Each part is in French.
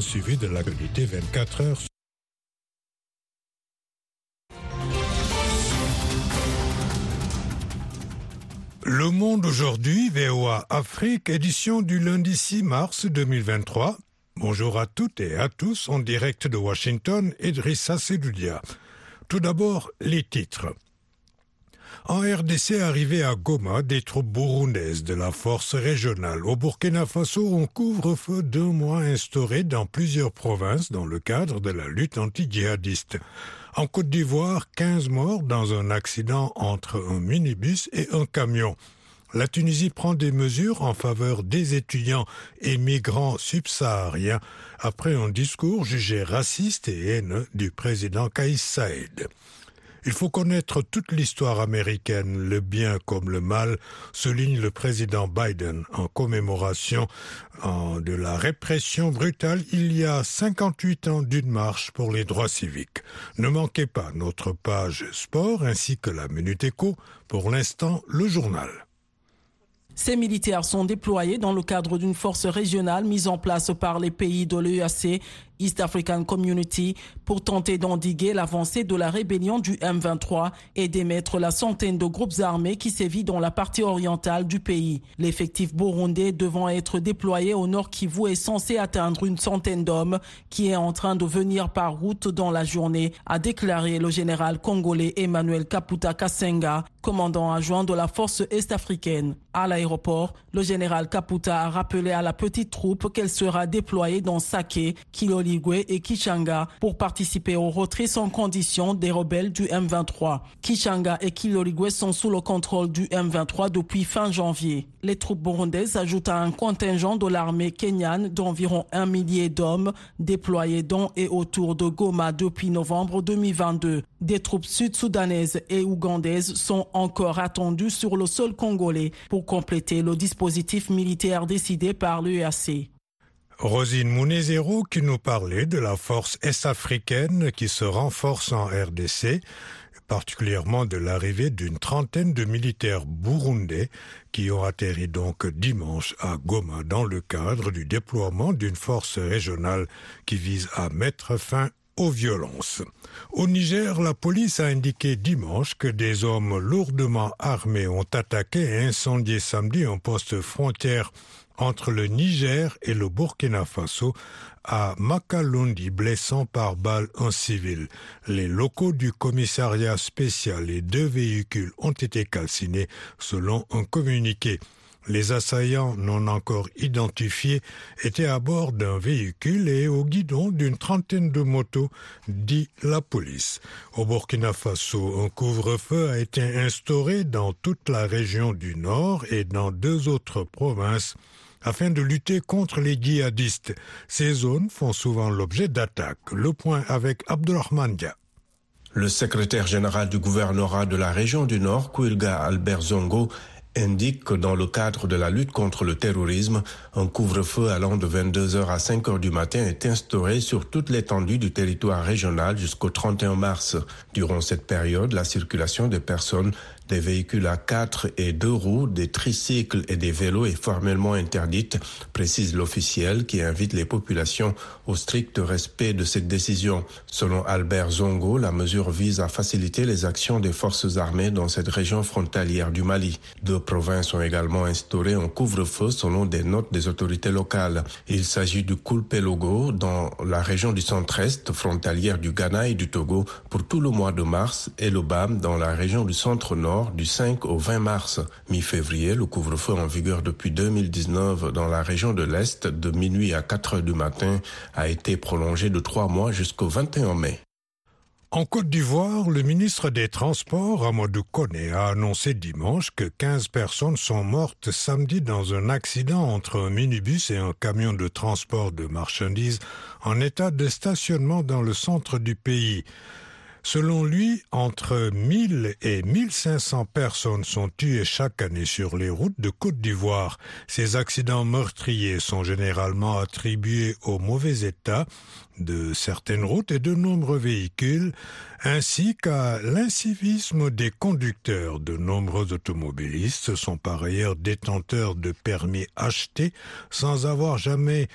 suivi de l'actualité 24 heures. Le Monde aujourd'hui, VOA Afrique, édition du lundi 6 mars 2023. Bonjour à toutes et à tous en direct de Washington, Idrissa Sedoudia. Tout d'abord, les titres. En RDC arrivé à Goma, des troupes burundaises de la force régionale au Burkina Faso ont couvre-feu deux mois instauré dans plusieurs provinces dans le cadre de la lutte anti-djihadiste. En Côte d'Ivoire, 15 morts dans un accident entre un minibus et un camion. La Tunisie prend des mesures en faveur des étudiants et migrants subsahariens après un discours jugé raciste et haineux du président Kaïs Saïd. Il faut connaître toute l'histoire américaine, le bien comme le mal, souligne le président Biden en commémoration de la répression brutale il y a 58 ans d'une marche pour les droits civiques. Ne manquez pas notre page sport ainsi que la Minute Éco. Pour l'instant, le journal. Ces militaires sont déployés dans le cadre d'une force régionale mise en place par les pays de l'EAC East African Community pour tenter d'endiguer l'avancée de la rébellion du M23 et d'émettre la centaine de groupes armés qui sévit dans la partie orientale du pays. L'effectif burundais devant être déployé au nord Kivu est censé atteindre une centaine d'hommes qui est en train de venir par route dans la journée, a déclaré le général congolais Emmanuel Kaputa Kasenga, commandant adjoint de la force est-africaine. À l'aéroport, le général Kaputa a rappelé à la petite troupe qu'elle sera déployée dans Sake, Kiloli et Kishanga pour participer au retrait sans condition des rebelles du M23. Kishanga et Kilorigwe sont sous le contrôle du M23 depuis fin janvier. Les troupes burundaises ajoutent à un contingent de l'armée kenyane d'environ un millier d'hommes déployés dans et autour de Goma depuis novembre 2022. Des troupes sud-soudanaises et ougandaises sont encore attendues sur le sol congolais pour compléter le dispositif militaire décidé par l'UAC. Rosine Mounezero qui nous parlait de la force est-africaine qui se renforce en RDC, particulièrement de l'arrivée d'une trentaine de militaires burundais qui ont atterri donc dimanche à Goma dans le cadre du déploiement d'une force régionale qui vise à mettre fin aux violences. Au Niger, la police a indiqué dimanche que des hommes lourdement armés ont attaqué et incendié samedi un poste frontière entre le Niger et le Burkina Faso à Makalundi, blessant par balle un civil. Les locaux du commissariat spécial et deux véhicules ont été calcinés selon un communiqué. Les assaillants non encore identifiés étaient à bord d'un véhicule et au guidon d'une trentaine de motos, dit la police. Au Burkina Faso, un couvre-feu a été instauré dans toute la région du Nord et dans deux autres provinces afin de lutter contre les djihadistes. Ces zones font souvent l'objet d'attaques. Le point avec Abdulrahman Dia. Le secrétaire général du gouvernorat de la région du Nord, Kouilga Albert Zongo, indique que dans le cadre de la lutte contre le terrorisme, un couvre-feu allant de 22h à 5h du matin est instauré sur toute l'étendue du territoire régional jusqu'au 31 mars. Durant cette période, la circulation des personnes des véhicules à quatre et deux roues, des tricycles et des vélos est formellement interdite, précise l'officiel qui invite les populations au strict respect de cette décision. Selon Albert Zongo, la mesure vise à faciliter les actions des forces armées dans cette région frontalière du Mali. Deux provinces ont également instauré un couvre-feu selon des notes des autorités locales. Il s'agit du Kulpelogo dans la région du centre-est frontalière du Ghana et du Togo pour tout le mois de mars et le BAM dans la région du centre-nord du 5 au 20 mars. Mi-février, le couvre-feu en vigueur depuis 2019 dans la région de l'Est de minuit à 4 heures du matin a été prolongé de trois mois jusqu'au 21 mai. En Côte d'Ivoire, le ministre des Transports, Amadou Kone, a annoncé dimanche que 15 personnes sont mortes samedi dans un accident entre un minibus et un camion de transport de marchandises en état de stationnement dans le centre du pays. Selon lui, entre 1000 et 1500 personnes sont tuées chaque année sur les routes de Côte d'Ivoire. Ces accidents meurtriers sont généralement attribués au mauvais état de certaines routes et de nombreux véhicules, ainsi qu'à l'incivisme des conducteurs. De nombreux automobilistes sont par ailleurs détenteurs de permis achetés sans avoir jamais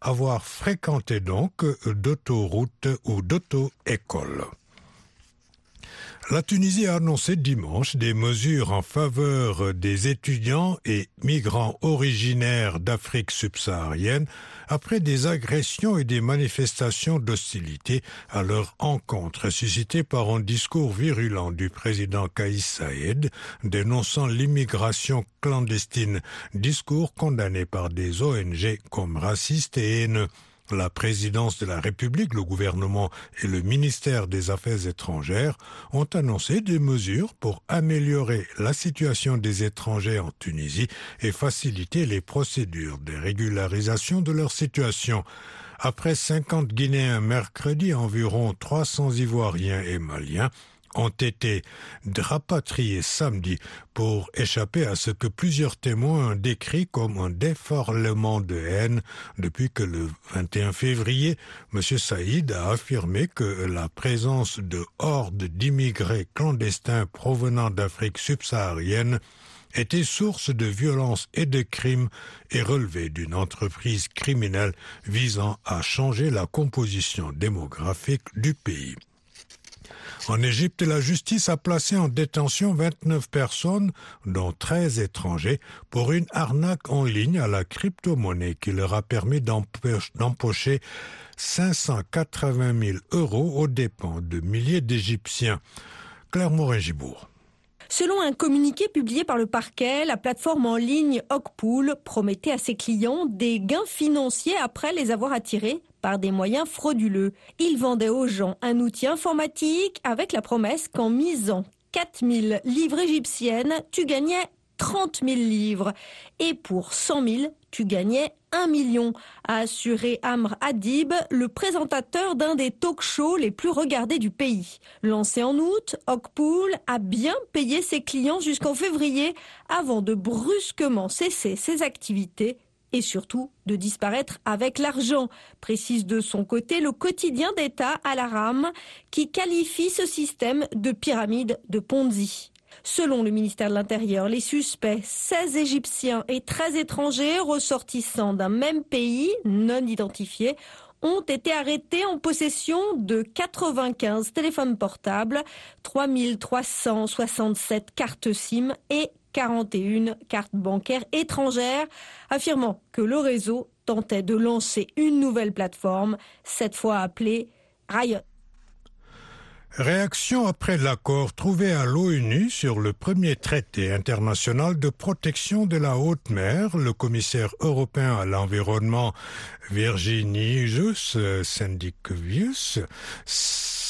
avoir fréquenté donc d'autoroutes ou d'auto-écoles. La Tunisie a annoncé dimanche des mesures en faveur des étudiants et migrants originaires d'Afrique subsaharienne après des agressions et des manifestations d'hostilité à leur encontre suscitées par un discours virulent du président Kaïs Saïd dénonçant l'immigration clandestine, discours condamné par des ONG comme raciste et haineux. La présidence de la République, le gouvernement et le ministère des Affaires étrangères ont annoncé des mesures pour améliorer la situation des étrangers en Tunisie et faciliter les procédures de régularisation de leur situation. Après 50 Guinéens mercredi, environ 300 Ivoiriens et Maliens ont été rapatriés samedi pour échapper à ce que plusieurs témoins ont décrit comme un déforlement de haine depuis que le 21 février, M. Saïd a affirmé que la présence de hordes d'immigrés clandestins provenant d'Afrique subsaharienne était source de violences et de crimes et relevé d'une entreprise criminelle visant à changer la composition démographique du pays. En Égypte, la justice a placé en détention 29 personnes, dont 13 étrangers, pour une arnaque en ligne à la crypto-monnaie qui leur a permis d'empocher 580 000 euros aux dépens de milliers d'Égyptiens. Claire Morin-Gibourg. Selon un communiqué publié par le parquet, la plateforme en ligne Ogpool promettait à ses clients des gains financiers après les avoir attirés par des moyens frauduleux. Il vendait aux gens un outil informatique avec la promesse qu'en misant 4000 livres égyptiennes, tu gagnais 30 000 livres. Et pour 100 000, tu gagnais 1 million, a assuré Amr Adib, le présentateur d'un des talk-shows les plus regardés du pays. Lancé en août, Ogpool a bien payé ses clients jusqu'en février avant de brusquement cesser ses activités et surtout de disparaître avec l'argent, précise de son côté le quotidien d'État à la rame qui qualifie ce système de pyramide de Ponzi. Selon le ministère de l'Intérieur, les suspects, 16 Égyptiens et 13 étrangers ressortissants d'un même pays non identifié, ont été arrêtés en possession de 95 téléphones portables, 3367 cartes SIM et 41 cartes bancaires étrangères, affirmant que le réseau tentait de lancer une nouvelle plateforme, cette fois appelée Riot. Réaction après l'accord trouvé à l'ONU sur le premier traité international de protection de la haute mer, le commissaire européen à l'environnement Virginijus Syndicovius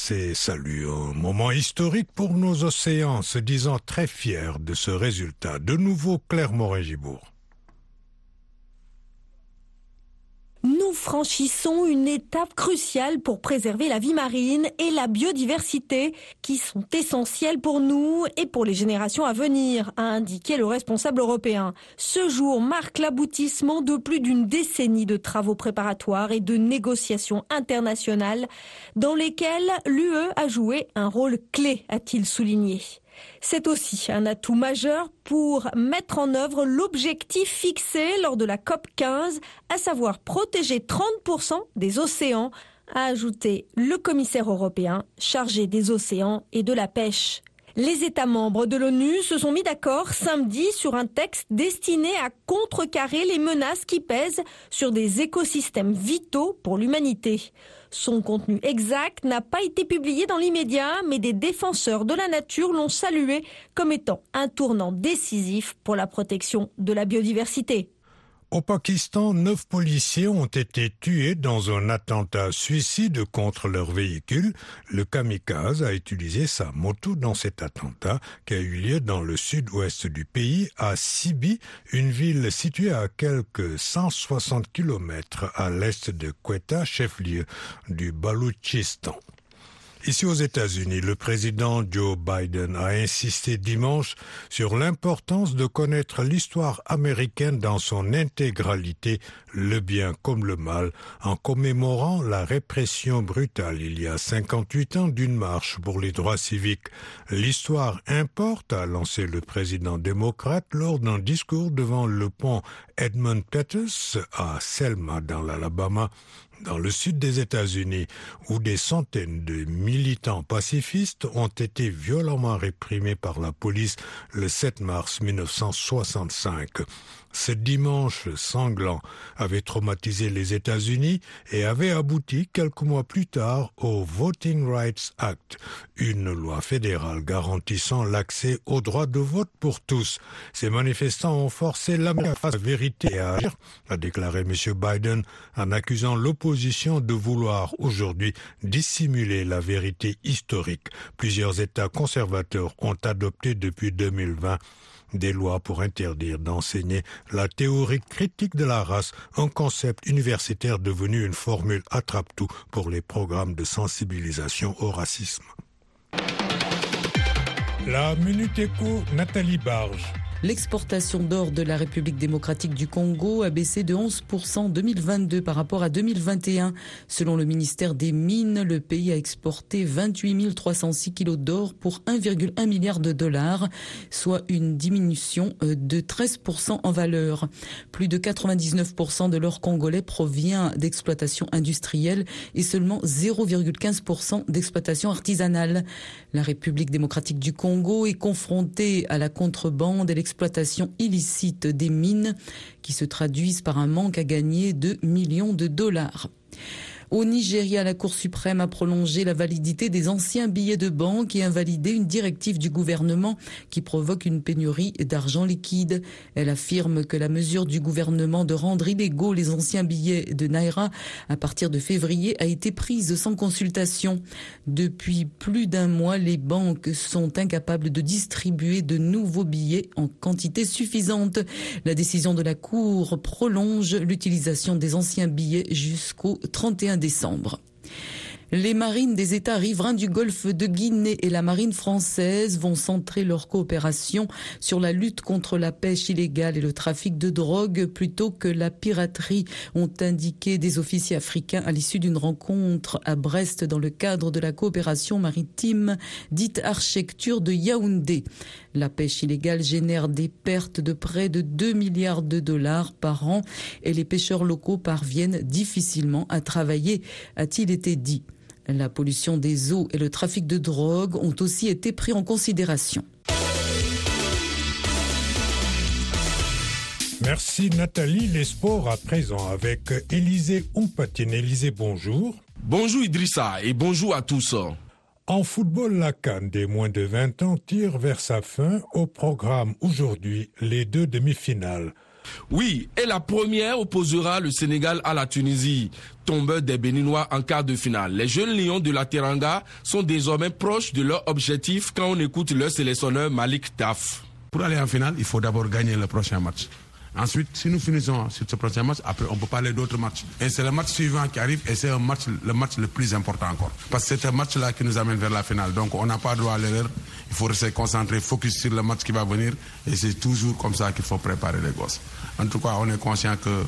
s'est salué un moment historique pour nos océans, se disant très fier de ce résultat. De nouveau Clermont-Régibourg. Nous franchissons une étape cruciale pour préserver la vie marine et la biodiversité qui sont essentielles pour nous et pour les générations à venir, a indiqué le responsable européen. Ce jour marque l'aboutissement de plus d'une décennie de travaux préparatoires et de négociations internationales dans lesquelles l'UE a joué un rôle clé, a-t-il souligné. C'est aussi un atout majeur pour mettre en œuvre l'objectif fixé lors de la COP 15, à savoir protéger 30% des océans, a ajouté le commissaire européen chargé des océans et de la pêche. Les États membres de l'ONU se sont mis d'accord samedi sur un texte destiné à contrecarrer les menaces qui pèsent sur des écosystèmes vitaux pour l'humanité. Son contenu exact n'a pas été publié dans l'immédiat, mais des défenseurs de la nature l'ont salué comme étant un tournant décisif pour la protection de la biodiversité. Au Pakistan, neuf policiers ont été tués dans un attentat suicide contre leur véhicule. Le kamikaze a utilisé sa moto dans cet attentat qui a eu lieu dans le sud-ouest du pays, à Sibi, une ville située à quelques 160 km à l'est de Quetta, chef-lieu du Baloutchistan. Ici aux États-Unis, le président Joe Biden a insisté dimanche sur l'importance de connaître l'histoire américaine dans son intégralité, le bien comme le mal, en commémorant la répression brutale il y a 58 ans d'une marche pour les droits civiques. L'histoire importe, a lancé le président démocrate lors d'un discours devant le pont Edmund Pettus à Selma dans l'Alabama dans le sud des États-Unis, où des centaines de militants pacifistes ont été violemment réprimés par la police le 7 mars 1965. Ce dimanche sanglant avait traumatisé les États-Unis et avait abouti quelques mois plus tard au Voting Rights Act, une loi fédérale garantissant l'accès au droit de vote pour tous. Ces manifestants ont forcé à la vérité à agir, a déclaré M. Biden en accusant l'opposition de vouloir aujourd'hui dissimuler la vérité historique. Plusieurs États conservateurs ont adopté depuis 2020 des lois pour interdire d'enseigner la théorie critique de la race, un concept universitaire devenu une formule attrape-tout pour les programmes de sensibilisation au racisme. La Minute Éco, Nathalie Barge. L'exportation d'or de la République démocratique du Congo a baissé de 11% en 2022 par rapport à 2021. Selon le ministère des Mines, le pays a exporté 28 306 kilos d'or pour 1,1 milliard de dollars, soit une diminution euh, de 13% en valeur. Plus de 99% de l'or congolais provient d'exploitation industrielle et seulement 0,15% d'exploitation artisanale. La République démocratique du Congo est confrontée à la contrebande l'exploitation exploitation illicite des mines qui se traduisent par un manque à gagner de millions de dollars. Au Nigeria, la Cour suprême a prolongé la validité des anciens billets de banque et invalidé une directive du gouvernement qui provoque une pénurie d'argent liquide. Elle affirme que la mesure du gouvernement de rendre illégaux les anciens billets de Naira à partir de février a été prise sans consultation. Depuis plus d'un mois, les banques sont incapables de distribuer de nouveaux billets en quantité suffisante. La décision de la Cour prolonge l'utilisation des anciens billets jusqu'au 31 décembre décembre. Les marines des États riverains du golfe de Guinée et la marine française vont centrer leur coopération sur la lutte contre la pêche illégale et le trafic de drogue plutôt que la piraterie, ont indiqué des officiers africains à l'issue d'une rencontre à Brest dans le cadre de la coopération maritime dite architecture de Yaoundé. La pêche illégale génère des pertes de près de 2 milliards de dollars par an et les pêcheurs locaux parviennent difficilement à travailler, a-t-il été dit. La pollution des eaux et le trafic de drogue ont aussi été pris en considération. Merci Nathalie. Les sports à présent avec Élisée Oumpatine. Élisée, bonjour. Bonjour Idrissa et bonjour à tous. En football, la Cannes des moins de 20 ans tire vers sa fin au programme aujourd'hui les deux demi-finales. Oui, et la première opposera le Sénégal à la Tunisie, tombeur des Béninois en quart de finale. Les jeunes lions de la Teranga sont désormais proches de leur objectif quand on écoute leur sélectionneur Malik Taf. Pour aller en finale, il faut d'abord gagner le prochain match. Ensuite, si nous finissons sur ce prochain match, après on peut parler d'autres matchs. Et c'est le match suivant qui arrive et c'est le match le plus important encore. Parce que c'est un match-là qui nous amène vers la finale. Donc on n'a pas droit à l'erreur. Il faut rester concentré, focus sur le match qui va venir. Et c'est toujours comme ça qu'il faut préparer les gosses. En tout cas, on est conscient que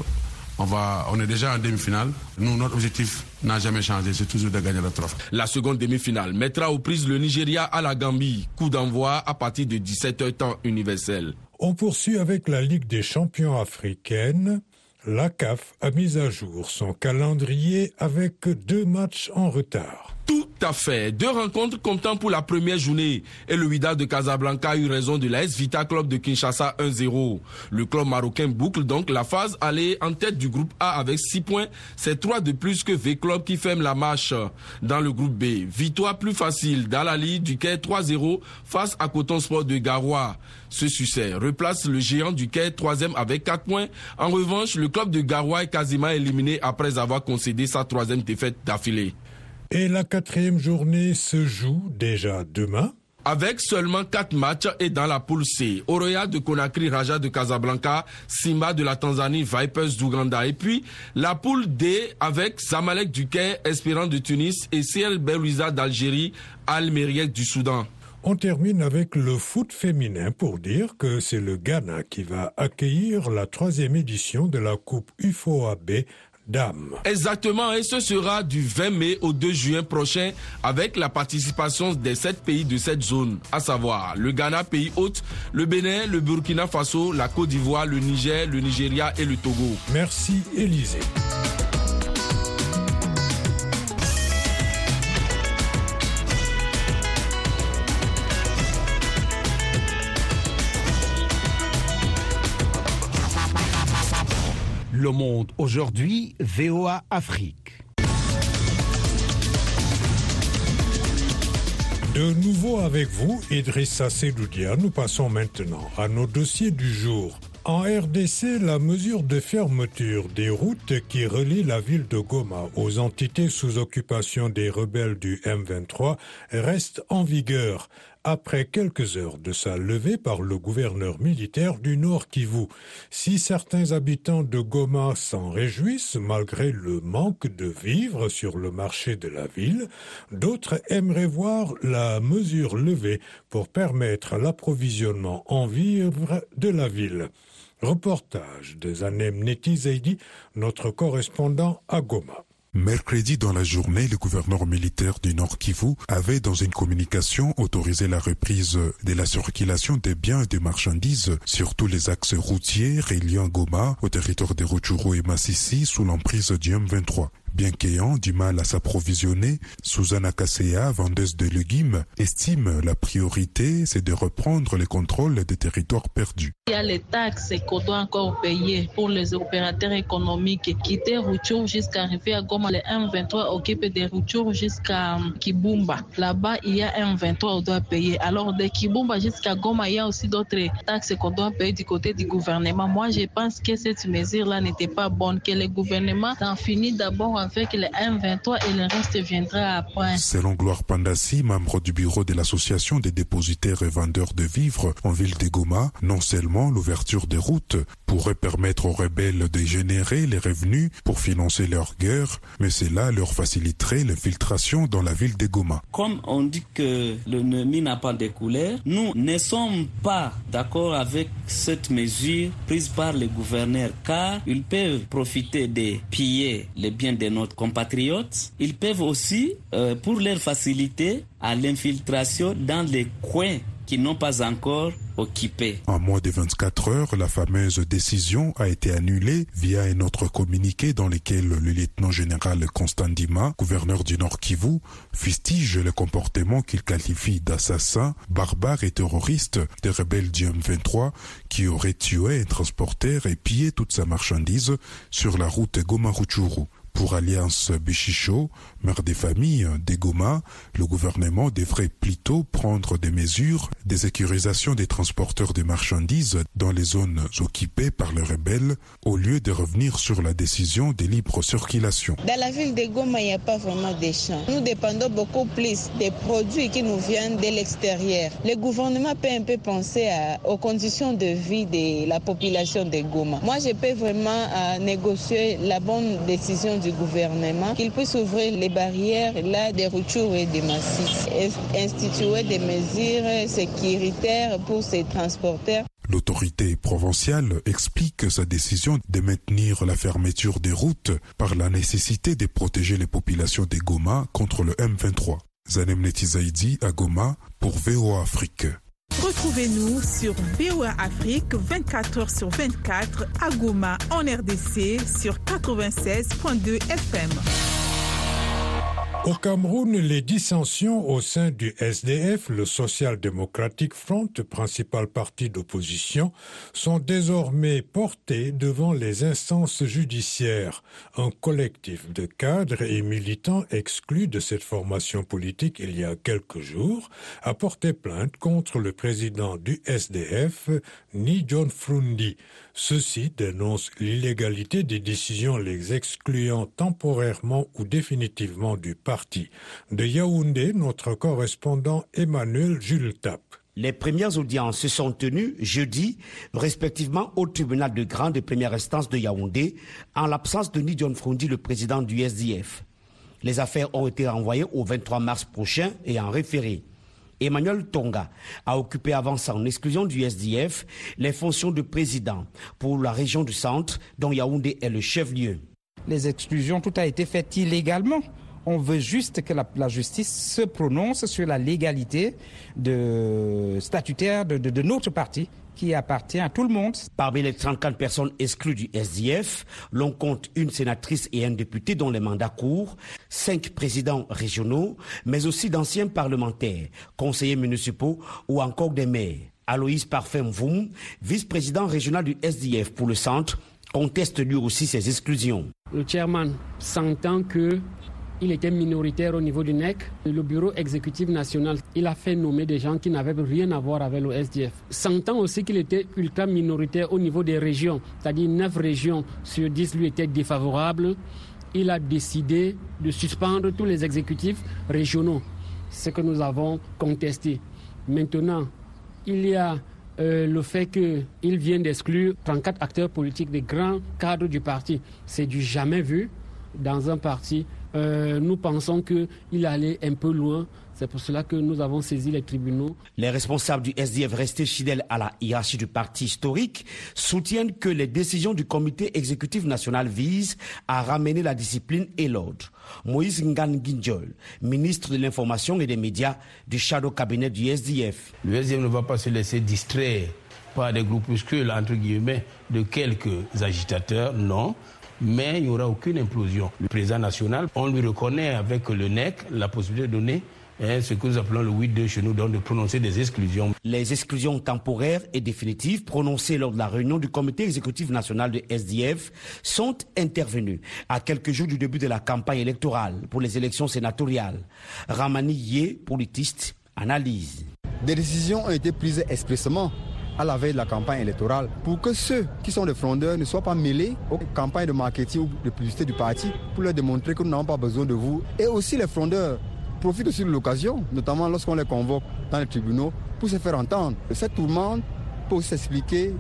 on, va, on est déjà en demi-finale. Nous, notre objectif n'a jamais changé, c'est toujours de gagner le trophée. La seconde demi-finale mettra aux prises le Nigeria à la Gambie. Coup d'envoi à partir de 17h temps universel. On poursuit avec la Ligue des champions africaine. La CAF a mis à jour son calendrier avec deux matchs en retard. Tout à fait. Deux rencontres comptant pour la première journée. Et le Wydad de Casablanca a eu raison de l'AS Vita Club de Kinshasa 1-0. Le club marocain boucle donc la phase aller en tête du groupe A avec 6 points. C'est 3 de plus que V-Club qui ferme la marche dans le groupe B. Victoire plus facile dans la Ligue du Quai 3-0 face à Coton Sport de Garoua. Ce succès replace le géant du Quai 3e avec 4 points. En revanche, le club de Garoua est quasiment éliminé après avoir concédé sa troisième défaite d'affilée. Et la quatrième journée se joue déjà demain. avec seulement 4 matchs et dans la poule C. Oroya de Conakry, Raja de Casablanca, Simba de la Tanzanie, Vipers d'Ouganda. Et puis la poule D avec Zamalek du Quai, Espérant de Tunis et CL Belouiza d'Algérie, Al du Soudan. On termine avec le foot féminin pour dire que c'est le Ghana qui va accueillir la troisième édition de la Coupe UFOAB Exactement, et ce sera du 20 mai au 2 juin prochain avec la participation des sept pays de cette zone, à savoir le Ghana, pays hôte, le Bénin, le Burkina Faso, la Côte d'Ivoire, le Niger, le Nigeria et le Togo. Merci Élisée. Le Monde aujourd'hui, VOA Afrique. De nouveau avec vous, Idrissa Sedoudia, nous passons maintenant à nos dossiers du jour. En RDC, la mesure de fermeture des routes qui relient la ville de Goma aux entités sous occupation des rebelles du M23 reste en vigueur après quelques heures de sa levée par le gouverneur militaire du Nord Kivu. Si certains habitants de Goma s'en réjouissent malgré le manque de vivres sur le marché de la ville, d'autres aimeraient voir la mesure levée pour permettre l'approvisionnement en vivres de la ville. Reportage de Zanem Neti notre correspondant à Goma. Mercredi dans la journée, le gouverneur militaire du Nord Kivu avait dans une communication autorisé la reprise de la circulation des biens et des marchandises sur tous les axes routiers reliant Goma au territoire de Rutshuru et Massissi sous l'emprise du M23. Bien qu'ayant du mal à s'approvisionner, Susanna Kasea, vendeuse de légumes, estime la priorité, c'est de reprendre le contrôle des territoires perdus. Il y a les taxes qu'on doit encore payer pour les opérateurs économiques. Quitter Rutshuru jusqu'à arriver à Goma, les M23 occupent des Rutshuru jusqu'à Kibumba. Là-bas, il y a M23 qu'on doit payer. Alors, de Kibumba jusqu'à Goma, il y a aussi d'autres taxes qu'on doit payer du côté du gouvernement. Moi, je pense que cette mesure-là n'était pas bonne, que le gouvernement en finit d'abord avec les M23 et le reste viendra après. Selon Gloire Pandassi, membre du bureau de l'association des dépositaires et vendeurs de vivres en ville de Goma, non seulement l'ouverture des routes pourrait permettre aux rebelles de générer les revenus pour financer leur guerre, mais cela leur faciliterait l'infiltration dans la ville de Goma. Comme on dit que l'ennemi n'a pas de couleur, nous ne sommes pas d'accord avec cette mesure prise par les gouverneurs car ils peuvent profiter de piller les biens de notre compatriotes. Ils peuvent aussi, euh, pour leur faciliter, à l'infiltration dans les coins qui n'ont pas encore occupé. En moins de 24 heures, la fameuse décision a été annulée via un autre communiqué dans lequel le lieutenant général Constant Dima, gouverneur du Nord Kivu, fustige le comportement qu'il qualifie d'assassin, barbare et terroriste des rebelles du M23 qui auraient tué un transporteur et pillé toute sa marchandise sur la route Goma-Rutshuru. Pour Alliance Bichicho, maire des familles des Goma, le gouvernement devrait plutôt prendre des mesures de sécurisation des transporteurs de marchandises dans les zones occupées par les rebelles au lieu de revenir sur la décision de libre circulation. Dans la ville de Goma, il n'y a pas vraiment de champs. Nous dépendons beaucoup plus des produits qui nous viennent de l'extérieur. Le gouvernement peut un peu penser aux conditions de vie de la population de Goma. Moi, je peux vraiment négocier la bonne décision du gouvernement qu'il puisse ouvrir les barrières là des et des massifs, instituer des mesures sécuritaires pour ces transporteurs. L'autorité provinciale explique sa décision de maintenir la fermeture des routes par la nécessité de protéger les populations des Goma contre le M23. Zanem Netizaidi à Goma pour VOA Afrique. Retrouvez-nous sur VOA Afrique 24 h sur 24 à Goma en RDC sur 96.2 FM. Au Cameroun, les dissensions au sein du SDF, le Social Democratic Front, principal parti d'opposition, sont désormais portées devant les instances judiciaires. Un collectif de cadres et militants exclus de cette formation politique il y a quelques jours a porté plainte contre le président du SDF, Ni John Frundi. Ceux-ci dénoncent l'illégalité des décisions les excluant temporairement ou définitivement du parti. De Yaoundé, notre correspondant Emmanuel Jules Tap. Les premières audiences se sont tenues jeudi, respectivement au tribunal de grande première instance de Yaoundé, en l'absence de Nidion Frondi, le président du SDF. Les affaires ont été renvoyées au 23 mars prochain et en référé. Emmanuel Tonga a occupé avant son exclusion du SDF les fonctions de président pour la région du centre dont Yaoundé est le chef-lieu. Les exclusions, tout a été fait illégalement. On veut juste que la, justice se prononce sur la légalité statutaire de notre parti qui appartient à tout le monde. Parmi les 34 personnes exclues du SDF, l'on compte une sénatrice et un député dont les mandats courent, cinq présidents régionaux, mais aussi d'anciens parlementaires, conseillers municipaux ou encore des maires. Aloïs Parfum Voum, vice-président régional du SDF pour le centre, conteste lui aussi ces exclusions. Le chairman s'entend que il était minoritaire au niveau du NEC. Le bureau exécutif national, il a fait nommer des gens qui n'avaient rien à voir avec le SDF. Sentant aussi qu'il était ultra minoritaire au niveau des régions, c'est-à-dire 9 régions sur 10 lui étaient défavorables, il a décidé de suspendre tous les exécutifs régionaux, ce que nous avons contesté. Maintenant, il y a euh, le fait qu'il vient d'exclure 34 acteurs politiques des grands cadres du parti. C'est du jamais vu dans un parti euh, nous pensons qu'il allait un peu loin. C'est pour cela que nous avons saisi les tribunaux. Les responsables du SDF restés fidèles à la hiérarchie du parti historique soutiennent que les décisions du comité exécutif national visent à ramener la discipline et l'ordre. Moïse Ngan Ginjol, ministre de l'Information et des médias du shadow cabinet du SDF. Le SDF ne va pas se laisser distraire par des groupuscules, entre guillemets, de quelques agitateurs, non mais il n'y aura aucune implosion. Le président national, on lui reconnaît avec le NEC la possibilité de donner hein, ce que nous appelons le 8-2 chez nous, donc de prononcer des exclusions. Les exclusions temporaires et définitives prononcées lors de la réunion du comité exécutif national de SDF sont intervenues à quelques jours du début de la campagne électorale pour les élections sénatoriales. Ramani Yé, politiste, analyse. Des décisions ont été prises expressément à la veille de la campagne électorale pour que ceux qui sont des frondeurs ne soient pas mêlés aux campagnes de marketing ou de publicité du parti pour leur démontrer que nous n'avons pas besoin de vous. Et aussi les frondeurs profitent aussi de l'occasion, notamment lorsqu'on les convoque dans les tribunaux, pour se faire entendre. Cette tourmente peut s'expliquer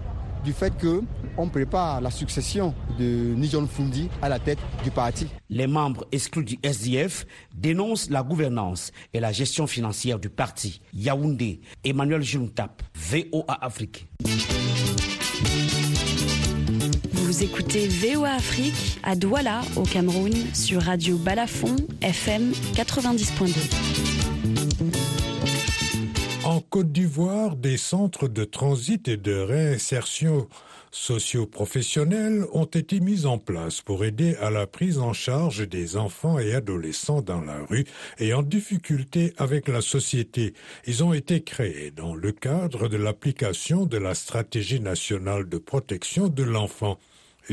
du fait qu'on prépare la succession de Nijon Fundi à la tête du parti. Les membres exclus du SDF dénoncent la gouvernance et la gestion financière du parti. Yaoundé, Emmanuel Juntap, VOA Afrique. Vous écoutez VOA Afrique à Douala, au Cameroun, sur Radio Balafon, FM 90.2. En Côte d'Ivoire, des centres de transit et de réinsertion socio-professionnels ont été mis en place pour aider à la prise en charge des enfants et adolescents dans la rue et en difficulté avec la société. Ils ont été créés dans le cadre de l'application de la stratégie nationale de protection de l'enfant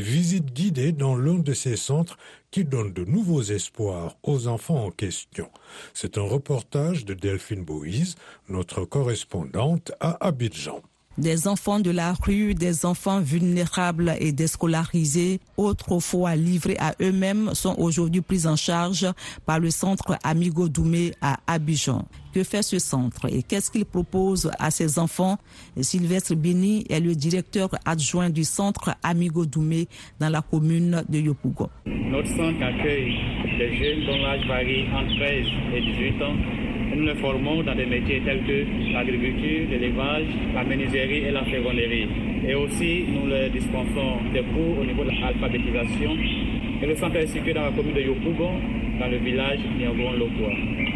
visite guidée dans l'un de ces centres qui donne de nouveaux espoirs aux enfants en question. C'est un reportage de Delphine Boïse, notre correspondante à Abidjan. Des enfants de la rue, des enfants vulnérables et déscolarisés, autrefois livrés à eux-mêmes, sont aujourd'hui pris en charge par le centre Amigo Doumé à Abidjan. Que fait ce centre et qu'est-ce qu'il propose à ses enfants? Sylvestre Bini est le directeur adjoint du centre Amigo Doumé dans la commune de Yopougon. Notre centre accueille des jeunes dont l'âge varie entre 13 et 18 ans nous les formons dans des métiers tels que l'agriculture, l'élevage, la menuiserie et la ferronnerie. Et aussi, nous les dispensons des cours au niveau de l'alphabétisation. Et le centre est situé dans la commune de Yopougon, dans le village Niagon-Lokoa.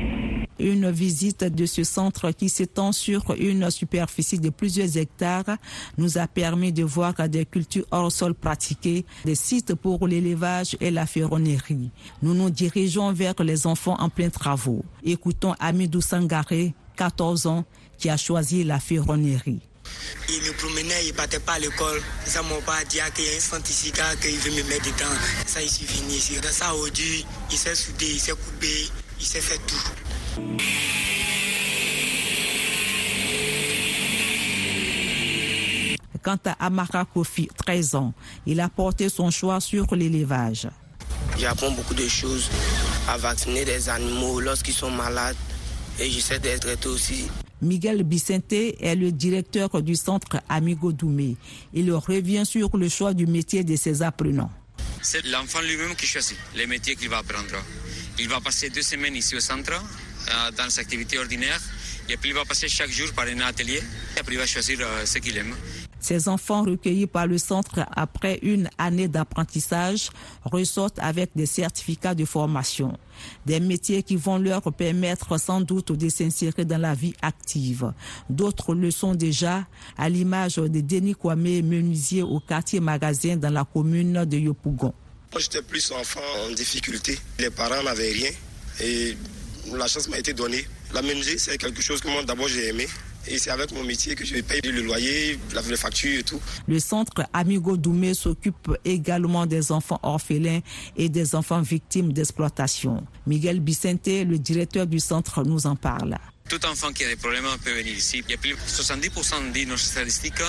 Une visite de ce centre qui s'étend sur une superficie de plusieurs hectares nous a permis de voir des cultures hors sol pratiquées, des sites pour l'élevage et la ferronnerie. Nous nous dirigeons vers les enfants en plein travaux. Écoutons Amidou Sangaré, 14 ans, qui a choisi la ferronnerie. Il me promenait, il partait pas à l'école. Ça m'a pas dit qu'il y a un centre ici qu'il veut me mettre dedans. Ça, il suis venu il s'est soudé, il s'est coupé, il s'est fait tout. Quant à Amara Kofi, 13 ans, il a porté son choix sur l'élevage. J'apprends beaucoup de choses à vacciner des animaux lorsqu'ils sont malades et j'essaie d'être traiter aussi. Miguel Bicente est le directeur du centre Amigo Doumé. Il revient sur le choix du métier de ses apprenants. C'est l'enfant lui-même qui choisit les métiers qu'il va apprendre. Il va passer deux semaines ici au centre, dans ses activités ordinaires, et puis il va passer chaque jour par un atelier, et après il va choisir euh, ce qu'il aime. Ces enfants recueillis par le centre après une année d'apprentissage ressortent avec des certificats de formation, des métiers qui vont leur permettre sans doute de s'insérer dans la vie active. D'autres le sont déjà, à l'image de Denis Kwame, menuisier au quartier magasin dans la commune de Yopougon. J'étais plus enfant en difficulté. Les parents n'avaient rien et la chance m'a été donnée. La menuiserie, c'est quelque chose que moi d'abord j'ai aimé. Et c'est avec mon métier que je payer le loyer, les factures et tout. Le centre Amigo Doumé s'occupe également des enfants orphelins et des enfants victimes d'exploitation. Miguel Bicente, le directeur du centre, nous en parle. Tout enfant qui a des problèmes peut venir ici. Il y a plus de 70% de nos statistiques,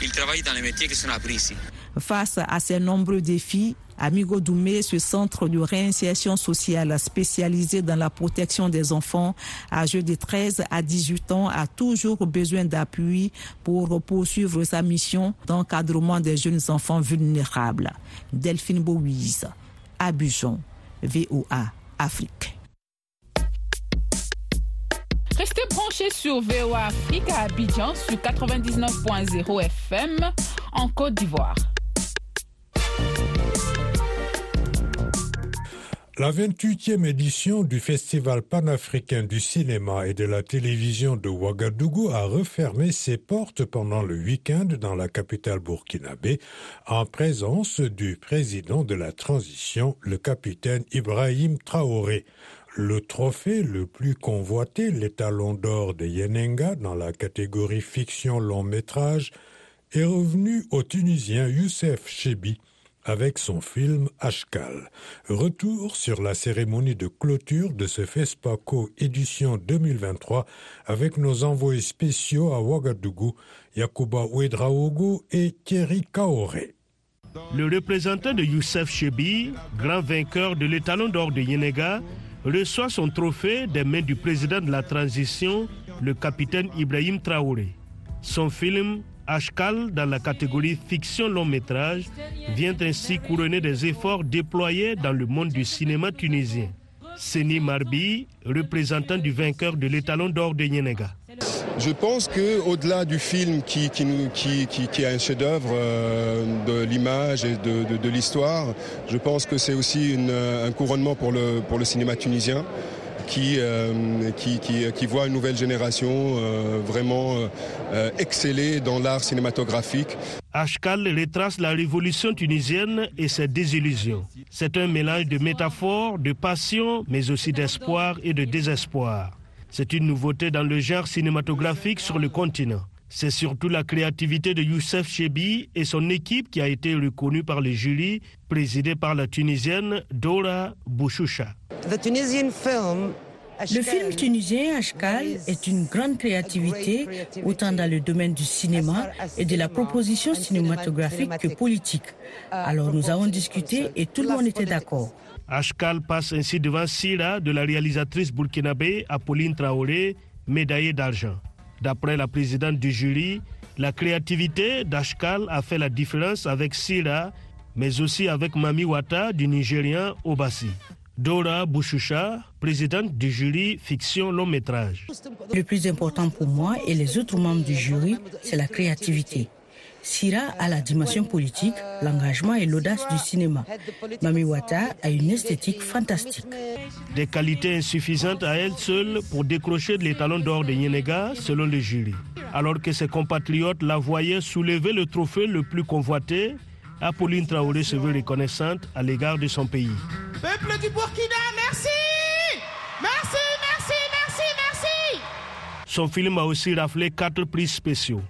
ils travaillent dans les métiers qui sont appris ici. Face à ces nombreux défis, Amigo Doumé, ce centre de réinsertion sociale spécialisé dans la protection des enfants âgés de 13 à 18 ans, a toujours besoin d'appui pour poursuivre sa mission d'encadrement des jeunes enfants vulnérables. Delphine Bouise, Abidjan, VOA, Afrique. Restez branchés sur VOA Afrique à Abidjan sur 99.0 FM en Côte d'Ivoire. La 28e édition du Festival panafricain du cinéma et de la télévision de Ouagadougou a refermé ses portes pendant le week-end dans la capitale burkinabé en présence du président de la transition, le capitaine Ibrahim Traoré. Le trophée le plus convoité, l'étalon d'or de Yenenga dans la catégorie fiction long métrage, est revenu au Tunisien Youssef Chebi avec son film Ashkal. Retour sur la cérémonie de clôture de ce FESPACO édition 2023 avec nos envoyés spéciaux à Ouagadougou, Yakuba Ouedraogo et Thierry Kaoré. Le représentant de Youssef Chebi, grand vainqueur de l'étalon d'or de Yenega, reçoit son trophée des mains du président de la transition, le capitaine Ibrahim Traoré. Son film Ashkal, dans la catégorie fiction long métrage, vient ainsi couronner des efforts déployés dans le monde du cinéma tunisien. Seni Marbi, représentant du vainqueur de l'étalon d'or de Yenega. Je pense que au-delà du film qui, qui, est un chef-d'œuvre euh, de l'image et de, l'histoire, je pense que c'est aussi un couronnement pour le cinéma tunisien. Qui, euh, qui, qui, qui, voit une nouvelle génération euh, vraiment euh, exceller dans l'art cinématographique. Ashkal retrace la révolution tunisienne et ses désillusions. C'est un mélange de métaphores, de passion, mais aussi d'espoir et de désespoir. C'est une nouveauté dans le genre cinématographique sur le continent. C'est surtout la créativité de Youssef Chebi et son équipe qui a été reconnue par le jury, présidé par la Tunisienne Dora Bouchoucha. Le film tunisien Ashkal est une grande créativité, autant dans le domaine du cinéma et de la proposition cinématographique que politique. Alors nous avons discuté et tout le monde était d'accord. Ashkal passe ainsi devant Sira de la réalisatrice burkinabé Apolline Traoré, médaillée d'argent. D'après la présidente du jury, la créativité d'Ashkal a fait la différence avec Sira, mais aussi avec Mami Wata du Nigérian Obasi. Dora Bouchoucha, présidente du jury fiction long métrage. Le plus important pour moi et les autres membres du jury, c'est la créativité. Sira a la dimension politique, l'engagement et l'audace du cinéma. Mami Wata a une esthétique fantastique. Des qualités insuffisantes à elle seule pour décrocher les talons d'or de Yenega, selon le jury. Alors que ses compatriotes la voyaient soulever le trophée le plus convoité, Apolline Traoré se veut reconnaissante à l'égard de son pays. Peuple du Burkina, merci Merci, merci, merci, merci Son film a aussi raflé quatre prix spéciaux.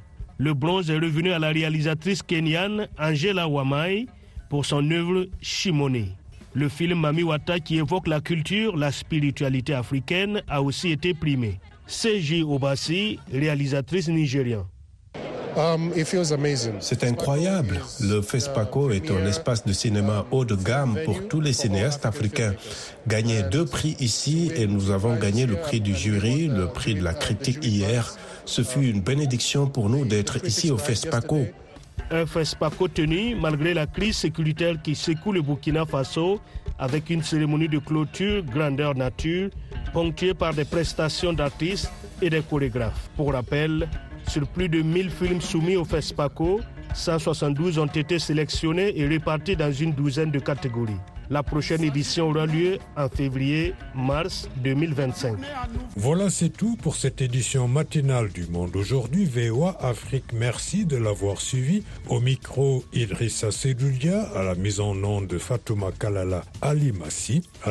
Le bronze est revenu à la réalisatrice kenyane Angela Wamai pour son œuvre Shimone. Le film Mami Wata qui évoque la culture, la spiritualité africaine a aussi été primé. C.J. Obasi, réalisatrice nigériane. C'est incroyable. Le FESPACO est un espace de cinéma haut de gamme pour tous les cinéastes africains. Gagner deux prix ici et nous avons gagné le prix du jury, le prix de la critique hier. Ce fut une bénédiction pour nous d'être ici au FESPACO. Un FESPACO tenu malgré la crise sécuritaire qui secoue le Burkina Faso avec une cérémonie de clôture grandeur nature ponctuée par des prestations d'artistes et des chorégraphes. Pour rappel, sur plus de 1000 films soumis au FESPACO, 172 ont été sélectionnés et répartis dans une douzaine de catégories. La prochaine édition aura lieu en février-mars 2025. Voilà, c'est tout pour cette édition matinale du Monde aujourd'hui. VOA Afrique, merci de l'avoir suivi. Au micro, Idrissa Sedoulia, à la mise en nom de Fatouma Kalala Ali Massi.